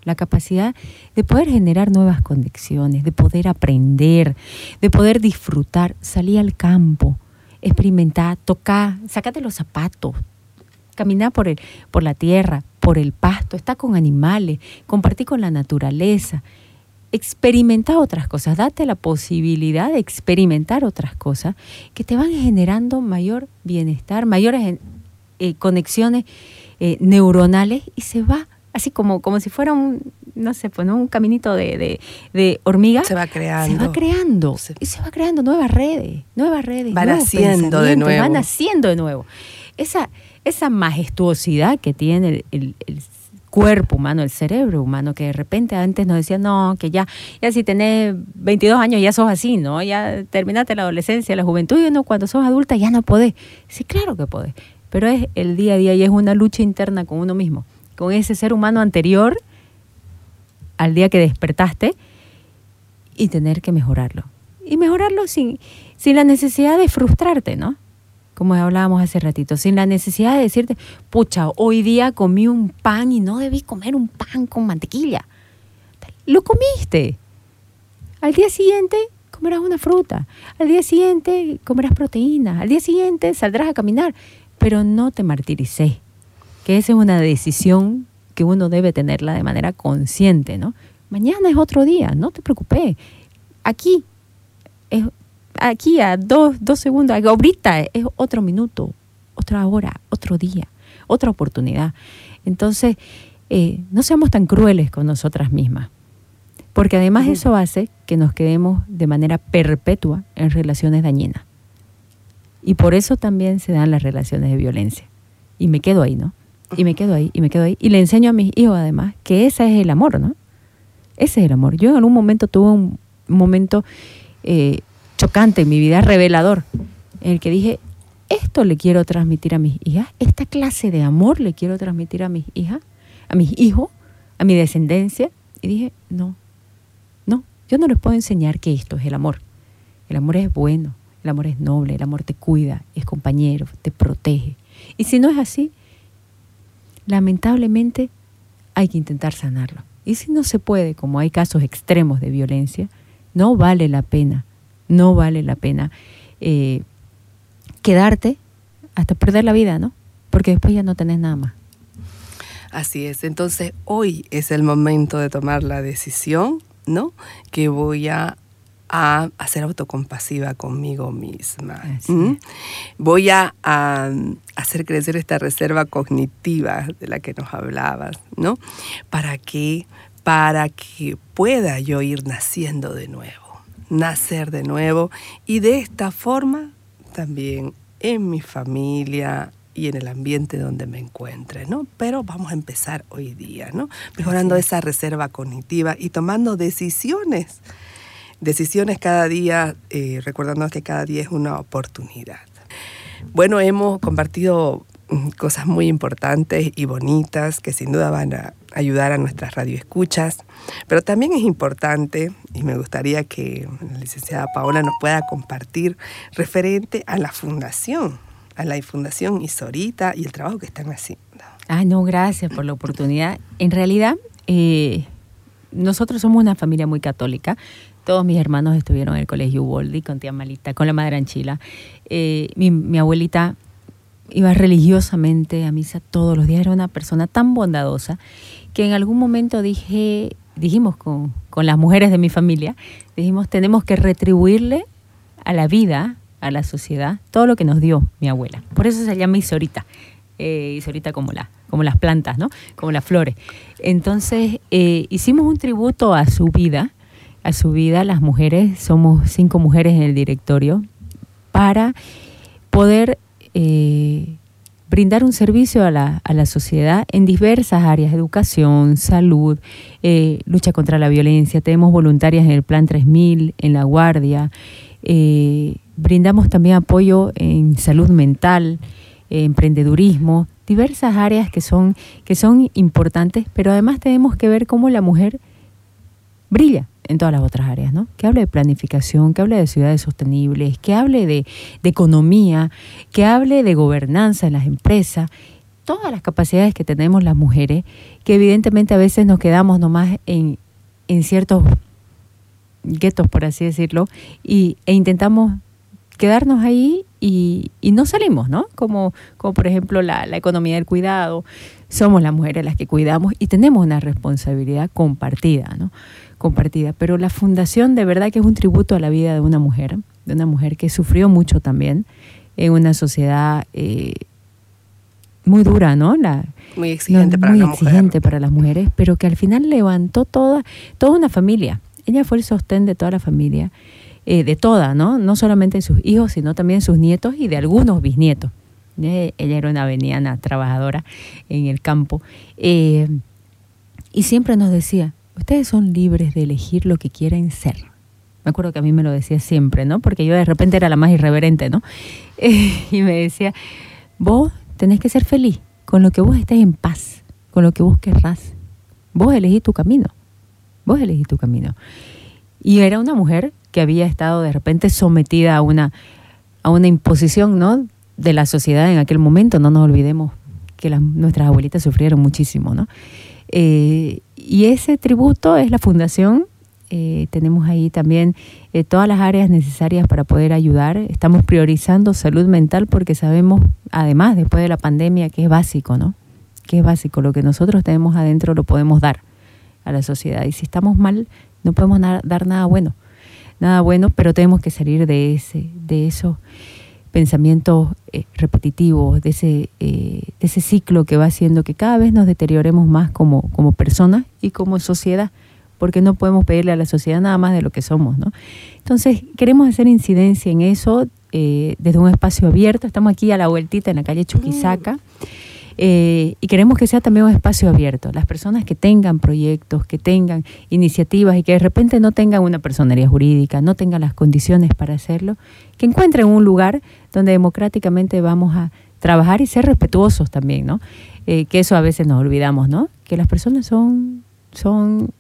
la capacidad de poder generar nuevas conexiones, de poder aprender, de poder disfrutar, salir al campo, experimentar, tocar, sacate los zapatos, caminar por, el, por la tierra, por el pasto, estar con animales, compartir con la naturaleza, experimenta otras cosas, date la posibilidad de experimentar otras cosas que te van generando mayor bienestar, mayores eh, conexiones eh, neuronales y se va así como, como si fuera un, no sé, pues, un caminito de, de, hormiga.
Se va creando.
Se va creando. Y se va creando nuevas redes, nuevas redes.
Van haciendo de nuevo.
Van haciendo de nuevo. Esa, esa majestuosidad que tiene el, cuerpo humano, el cerebro humano, que de repente antes nos decían, no, que ya, ya si tenés 22 años ya sos así, ¿no? Ya terminaste la adolescencia, la juventud, y no, cuando sos adulta ya no podés. Sí, claro que podés, pero es el día a día y es una lucha interna con uno mismo, con ese ser humano anterior al día que despertaste y tener que mejorarlo. Y mejorarlo sin, sin la necesidad de frustrarte, ¿no? Como hablábamos hace ratito, sin la necesidad de decirte, pucha, hoy día comí un pan y no debí comer un pan con mantequilla. Lo comiste. Al día siguiente comerás una fruta. Al día siguiente comerás proteínas. Al día siguiente saldrás a caminar. Pero no te martirices. Que esa es una decisión que uno debe tenerla de manera consciente, ¿no? Mañana es otro día, no te preocupes. Aquí es aquí a dos, dos segundos, ahorita es otro minuto, otra hora, otro día, otra oportunidad. Entonces, eh, no seamos tan crueles con nosotras mismas, porque además eso hace que nos quedemos de manera perpetua en relaciones dañinas. Y por eso también se dan las relaciones de violencia. Y me quedo ahí, ¿no? Y me quedo ahí, y me quedo ahí. Y le enseño a mis hijos además que ese es el amor, ¿no? Ese es el amor. Yo en algún momento tuve un momento eh, chocante en mi vida, revelador, en el que dije, esto le quiero transmitir a mis hijas, esta clase de amor le quiero transmitir a mis hijas, a mis hijos, a mi descendencia. Y dije, no, no, yo no les puedo enseñar que esto es el amor. El amor es bueno, el amor es noble, el amor te cuida, es compañero, te protege. Y si no es así, lamentablemente hay que intentar sanarlo. Y si no se puede, como hay casos extremos de violencia, no vale la pena, no vale la pena eh, quedarte hasta perder la vida, ¿no? Porque después ya no tenés nada más.
Así es, entonces hoy es el momento de tomar la decisión, ¿no? Que voy a, a, ser autocompasiva conmigo misma. Voy a, a, hacer crecer esta reserva cognitiva de la que nos hablabas, ¿no? Para que para que pueda yo ir naciendo de nuevo, nacer de nuevo y de esta forma también en mi familia y en el ambiente donde me encuentre, ¿no? Pero vamos a empezar hoy día, ¿no? Mejorando esa reserva cognitiva y tomando decisiones, decisiones cada día, eh, recordando que cada día es una oportunidad. Bueno, hemos compartido cosas muy importantes y bonitas que sin duda van a ayudar a nuestras radioescuchas, pero también es importante, y me gustaría que la licenciada Paola nos pueda compartir referente a la fundación, a la Fundación Isorita y el trabajo que están haciendo.
Ah, no, gracias por la oportunidad. En realidad, eh, nosotros somos una familia muy católica. Todos mis hermanos estuvieron en el colegio Uboldi con tía Malita, con la madre Anchila. Eh, mi, mi abuelita iba religiosamente a misa todos los días, era una persona tan bondadosa que en algún momento dije, dijimos con, las mujeres de mi familia, dijimos, tenemos que retribuirle a la vida, a la sociedad, todo lo que nos dio mi abuela. Por eso se llama Isorita. Eh, Isorita como, la, como las plantas, ¿no? Como las flores. Entonces, eh, hicimos un tributo a su vida, a su vida, las mujeres, somos cinco mujeres en el directorio, para poder eh, brindar un servicio a la, a la, sociedad en diversas áreas, educación, salud, eh, lucha contra la violencia. Tenemos voluntarias en el Plan 3000, en La Guardia. Eh, brindamos también apoyo en salud mental, emprendedurismo, diversas áreas que son, que son importantes, pero además tenemos que ver cómo la mujer brilla en todas las otras áreas, ¿no? Que hable de planificación, que hable de ciudades sostenibles, que hable de, economía, que hable de gobernanza en las empresas, todas las capacidades que tenemos las mujeres, que evidentemente a veces nos quedamos nomás en, en ciertos guetos, por así decirlo, y, e intentamos quedarnos ahí y, y, no salimos, ¿no? Como, como por ejemplo la, la economía del cuidado, somos las mujeres las que cuidamos y tenemos una responsabilidad compartida, ¿no? Compartida. Pero la fundación de verdad que es un tributo a la vida de una mujer, de una mujer que sufrió mucho también en una sociedad eh, muy dura, ¿no? La,
muy exigente, para,
muy exigente para las mujeres, pero que al final levantó toda, toda una familia. Ella fue el sostén de toda la familia, eh, de toda, ¿no? No solamente de sus hijos, sino también de sus nietos y de algunos bisnietos. Eh, ella era una veniana trabajadora en el campo. y siempre nos decía, ustedes son libres de elegir lo que quieren ser. Me acuerdo que a mí me lo decía siempre, ¿no? Porque yo de repente era la más irreverente, ¿no? y me decía, vos tenés que ser feliz con lo que vos estés en paz, con lo que vos querrás. Vos elegís tu camino, vos elegís tu camino. Y era una mujer que había estado de repente sometida a una, a una imposición, ¿no? De la sociedad en aquel momento, no nos olvidemos que nuestras abuelitas sufrieron muchísimo, ¿no? Eh, y ese tributo es la fundación. Eh, tenemos ahí también eh, todas las áreas necesarias para poder ayudar. Estamos priorizando salud mental porque sabemos, además, después de la pandemia, que es básico, ¿no? Que es básico. Lo que nosotros tenemos adentro lo podemos dar a la sociedad. Y si estamos mal, no podemos dar nada bueno. Nada bueno, pero tenemos que salir de ese, de eso pensamientos eh, repetitivos, de ese, eh, de ese ciclo que va haciendo que cada vez nos deterioremos más como, como personas y como sociedad, porque no podemos pedirle a la sociedad nada más de lo que somos. ¿no? Entonces, queremos hacer incidencia en eso eh, desde un espacio abierto. Estamos aquí a la vueltita en la calle Chuquisaca. Eh, y queremos que sea también un espacio abierto. Las personas que tengan proyectos, que tengan iniciativas y que de repente no tengan una personería jurídica, no tengan las condiciones para hacerlo, que encuentren un lugar donde democráticamente vamos a trabajar y ser respetuosos también, ¿no? Eh, que eso a veces nos olvidamos, ¿no? Que las personas son, son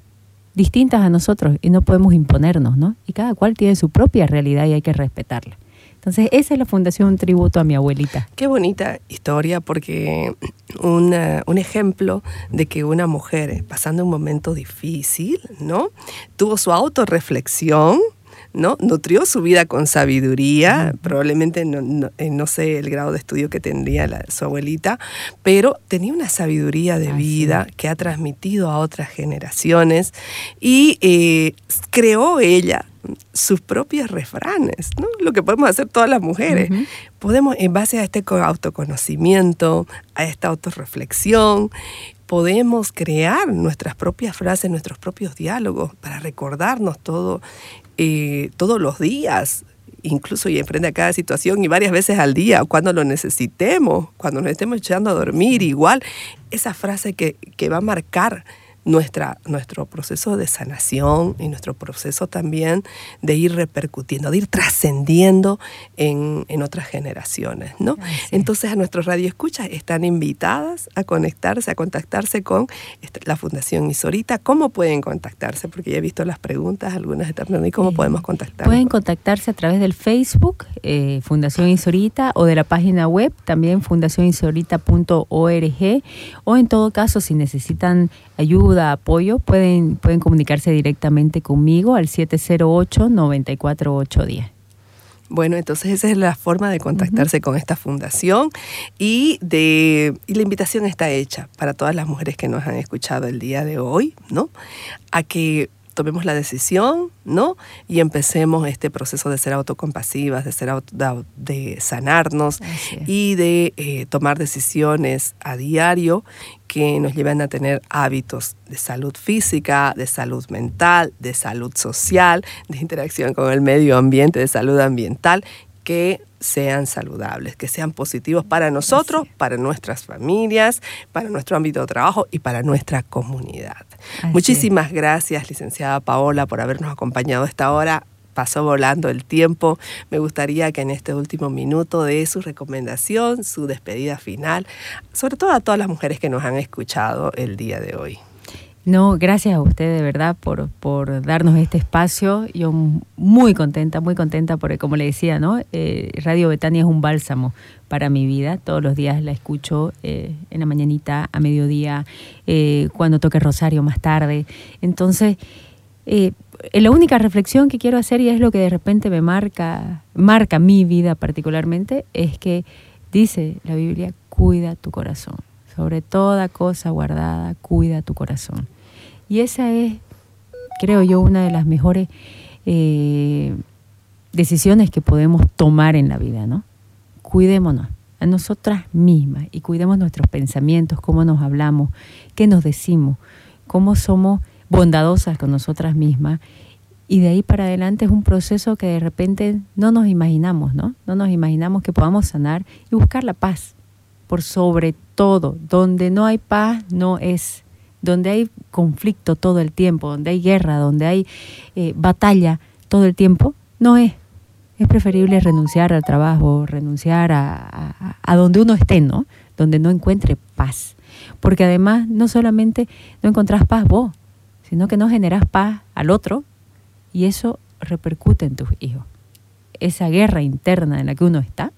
distintas a nosotros y no podemos imponernos, ¿no? Y cada cual tiene su propia realidad y hay que respetarla. Entonces, esa es la fundación, un tributo a mi abuelita.
Qué bonita historia, porque un ejemplo de que una mujer, pasando un momento difícil, ¿no? Tuvo su autorreflexión, ¿no? Nutrió su vida con sabiduría, probablemente eh, no, sé el grado de estudio que tendría su abuelita, pero tenía una sabiduría de vida que ha transmitido a otras generaciones y eh, creó ella sus propios refranes, ¿no? Lo que podemos hacer todas las mujeres. Podemos, en base a este autoconocimiento, a esta autorreflexión, podemos crear nuestras propias frases, nuestros propios diálogos para recordarnos todo eh, todos los días, incluso y enfrente a cada situación y varias veces al día, cuando lo necesitemos, cuando nos estemos echando a dormir, igual, esa frase que, que va a marcar nuestra, nuestro proceso de sanación y nuestro proceso también de ir repercutiendo, de ir trascendiendo en, otras generaciones. ¿no? Entonces a nuestros radioescuchas están invitadas a conectarse, a contactarse con la Fundación Isorita. ¿Cómo pueden contactarse? Porque ya he visto las preguntas, algunas están ¿y cómo podemos contactar?
Pueden contactarse a través del Facebook, eh, Fundación Isorita, o de la página web, también fundacionisorita.org, o en todo caso, si necesitan ayuda, apoyo, pueden, pueden comunicarse directamente conmigo al 708-94810.
Bueno, entonces esa es la forma de contactarse con esta fundación y, de, y la invitación está hecha para todas las mujeres que nos han escuchado el día de hoy, ¿no? A que tomemos la decisión, ¿no? Y empecemos este proceso de ser autocompasivas, de, ser de, sanarnos y de eh, tomar decisiones a diario que nos lleven a tener hábitos de salud física, de salud mental, de salud social, de interacción con el medio ambiente, de salud ambiental, que sean saludables, que sean positivos para nosotros, para nuestras familias, para nuestro ámbito de trabajo y para nuestra comunidad. Muchísimas gracias, licenciada Paola, por habernos acompañado a esta hora. Pasó volando el tiempo. Me gustaría que en este último minuto dé su recomendación, su despedida final, sobre todo a todas las mujeres que nos han escuchado el día de hoy.
No, gracias a usted de verdad por, por darnos este espacio. Yo muy contenta, muy contenta porque como le decía, ¿no? Eh, Radio Betania es un bálsamo para mi vida. Todos los días la escucho eh, en la mañanita, a mediodía, eh, cuando toque Rosario más tarde. Entonces, la única reflexión que quiero hacer y es lo que de repente me marca, marca mi vida particularmente, es que dice la Biblia, cuida tu corazón. Sobre toda cosa guardada, cuida tu corazón. Y esa es, creo yo, una de las mejores eh, decisiones que podemos tomar en la vida, ¿no? Cuidémonos a nosotras mismas y cuidemos nuestros pensamientos, cómo nos hablamos, qué nos decimos, cómo somos bondadosas con nosotras mismas. Y de ahí para adelante es un proceso que de repente no nos imaginamos, ¿no? No nos imaginamos que podamos sanar y buscar la paz. Por sobre todo, donde no hay paz no es donde hay conflicto todo el tiempo, donde hay guerra, donde hay eh, batalla todo el tiempo, no es. Es preferible renunciar al trabajo, renunciar a, a, donde uno esté, ¿no? Donde no encuentre paz. Porque además no solamente no encontrás paz vos, sino que no generás paz al otro y eso repercute en tus hijos. Esa guerra interna en la que uno está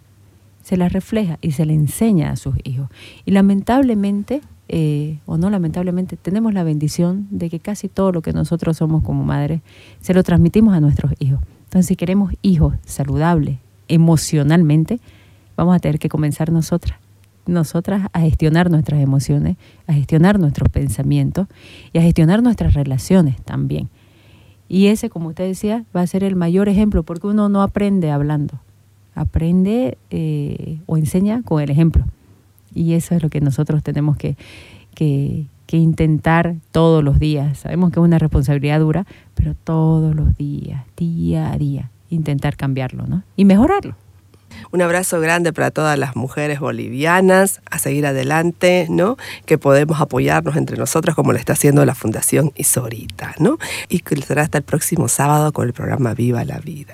se la refleja y se le enseña a sus hijos. Y lamentablemente eh, o no lamentablemente, tenemos la bendición de que casi todo lo que nosotros somos como madres se lo transmitimos a nuestros hijos. Entonces, si queremos hijos saludables emocionalmente, vamos a tener que comenzar nosotras, nosotras a gestionar nuestras emociones, a gestionar nuestros pensamientos y a gestionar nuestras relaciones también. Y ese, como usted decía, va a ser el mayor ejemplo, porque uno no aprende hablando, aprende eh, o enseña con el ejemplo. Y eso es lo que nosotros tenemos que, que, intentar todos los días. Sabemos que es una responsabilidad dura, pero todos los días, día a día, intentar cambiarlo ¿no? y mejorarlo.
Un abrazo grande para todas las mujeres bolivianas, a seguir adelante, ¿no? Que podemos apoyarnos entre nosotras como lo está haciendo la Fundación Isorita, ¿no? Y será hasta el próximo sábado con el programa Viva la Vida.